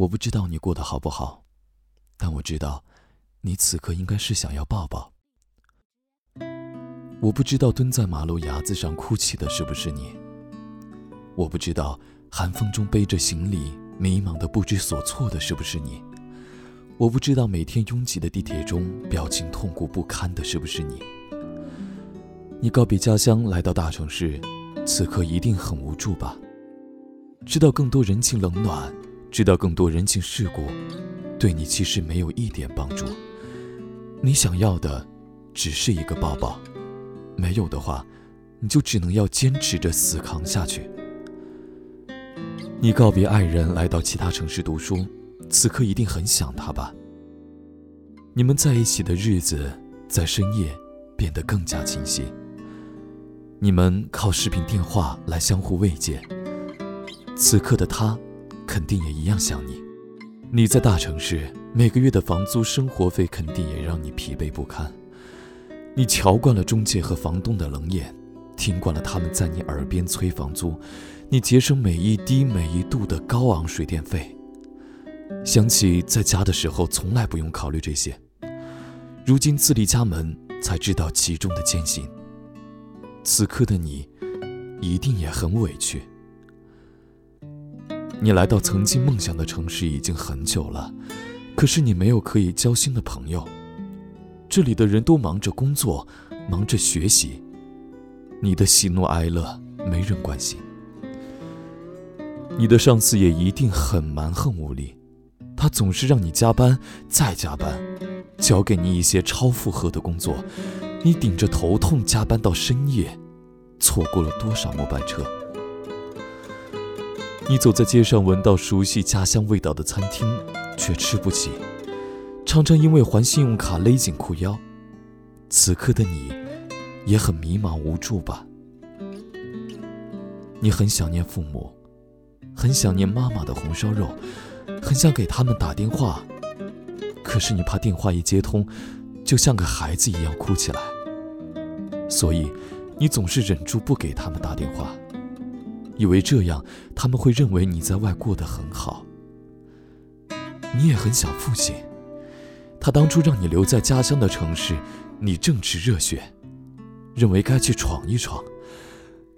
我不知道你过得好不好，但我知道，你此刻应该是想要抱抱。我不知道蹲在马路牙子上哭泣的是不是你。我不知道寒风中背着行李迷茫的不知所措的是不是你。我不知道每天拥挤的地铁中表情痛苦不堪的是不是你。你告别家乡来到大城市，此刻一定很无助吧？知道更多人情冷暖，知道更多人情世故，对你其实没有一点帮助。你想要的，只是一个抱抱。没有的话，你就只能要坚持着死扛下去。你告别爱人来到其他城市读书，此刻一定很想他吧？你们在一起的日子，在深夜变得更加清晰。你们靠视频电话来相互慰藉，此刻的他，肯定也一样想你。你在大城市，每个月的房租、生活费肯定也让你疲惫不堪。你瞧惯了中介和房东的冷眼，听惯了他们在你耳边催房租。你节省每一滴每一度的高昂水电费，想起在家的时候从来不用考虑这些，如今自立家门才知道其中的艰辛。此刻的你，一定也很委屈。你来到曾经梦想的城市已经很久了，可是你没有可以交心的朋友，这里的人都忙着工作，忙着学习，你的喜怒哀乐没人关心。你的上司也一定很蛮横无理，他总是让你加班再加班，交给你一些超负荷的工作，你顶着头痛加班到深夜，错过了多少末班车？你走在街上，闻到熟悉家乡味道的餐厅，却吃不起，常常因为还信用卡勒紧裤腰。此刻的你，也很迷茫无助吧？你很想念父母。很想念妈妈的红烧肉，很想给他们打电话，可是你怕电话一接通，就像个孩子一样哭起来，所以你总是忍住不给他们打电话，以为这样他们会认为你在外过得很好。你也很想父亲，他当初让你留在家乡的城市，你正值热血，认为该去闯一闯，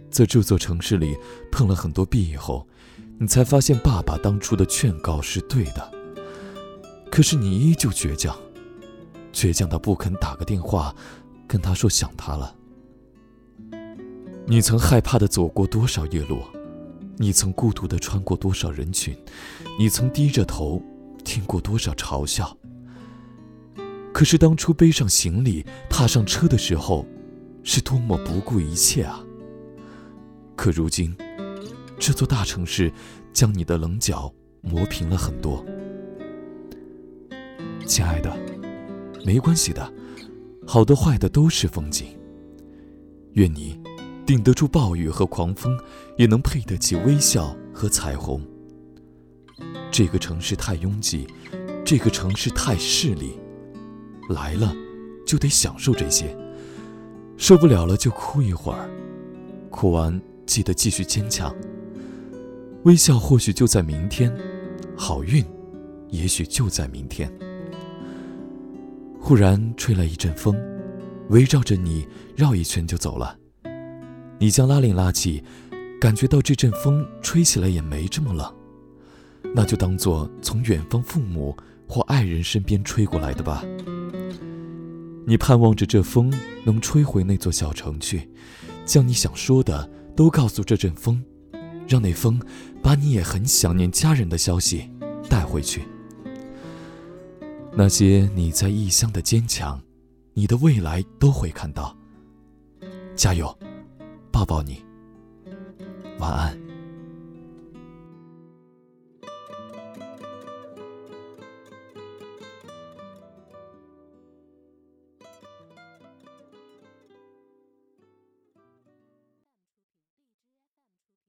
在这座城市里碰了很多壁以后。你才发现，爸爸当初的劝告是对的。可是你依旧倔强，倔强到不肯打个电话，跟他说想他了。你曾害怕的走过多少夜路，你曾孤独的穿过多少人群，你曾低着头听过多少嘲笑。可是当初背上行李踏上车的时候，是多么不顾一切啊！可如今。这座大城市将你的棱角磨平了很多，亲爱的，没关系的，好的坏的都是风景。愿你顶得住暴雨和狂风，也能配得起微笑和彩虹。这个城市太拥挤，这个城市太势利，来了就得享受这些，受不了了就哭一会儿，哭完记得继续坚强。微笑或许就在明天，好运，也许就在明天。忽然吹来一阵风，围绕着你绕一圈就走了。你将拉链拉起，感觉到这阵风吹起来也没这么冷，那就当做从远方父母或爱人身边吹过来的吧。你盼望着这风能吹回那座小城去，将你想说的都告诉这阵风。让那风把你也很想念家人的消息带回去。那些你在异乡的坚强，你的未来都会看到。加油，抱抱你。晚安。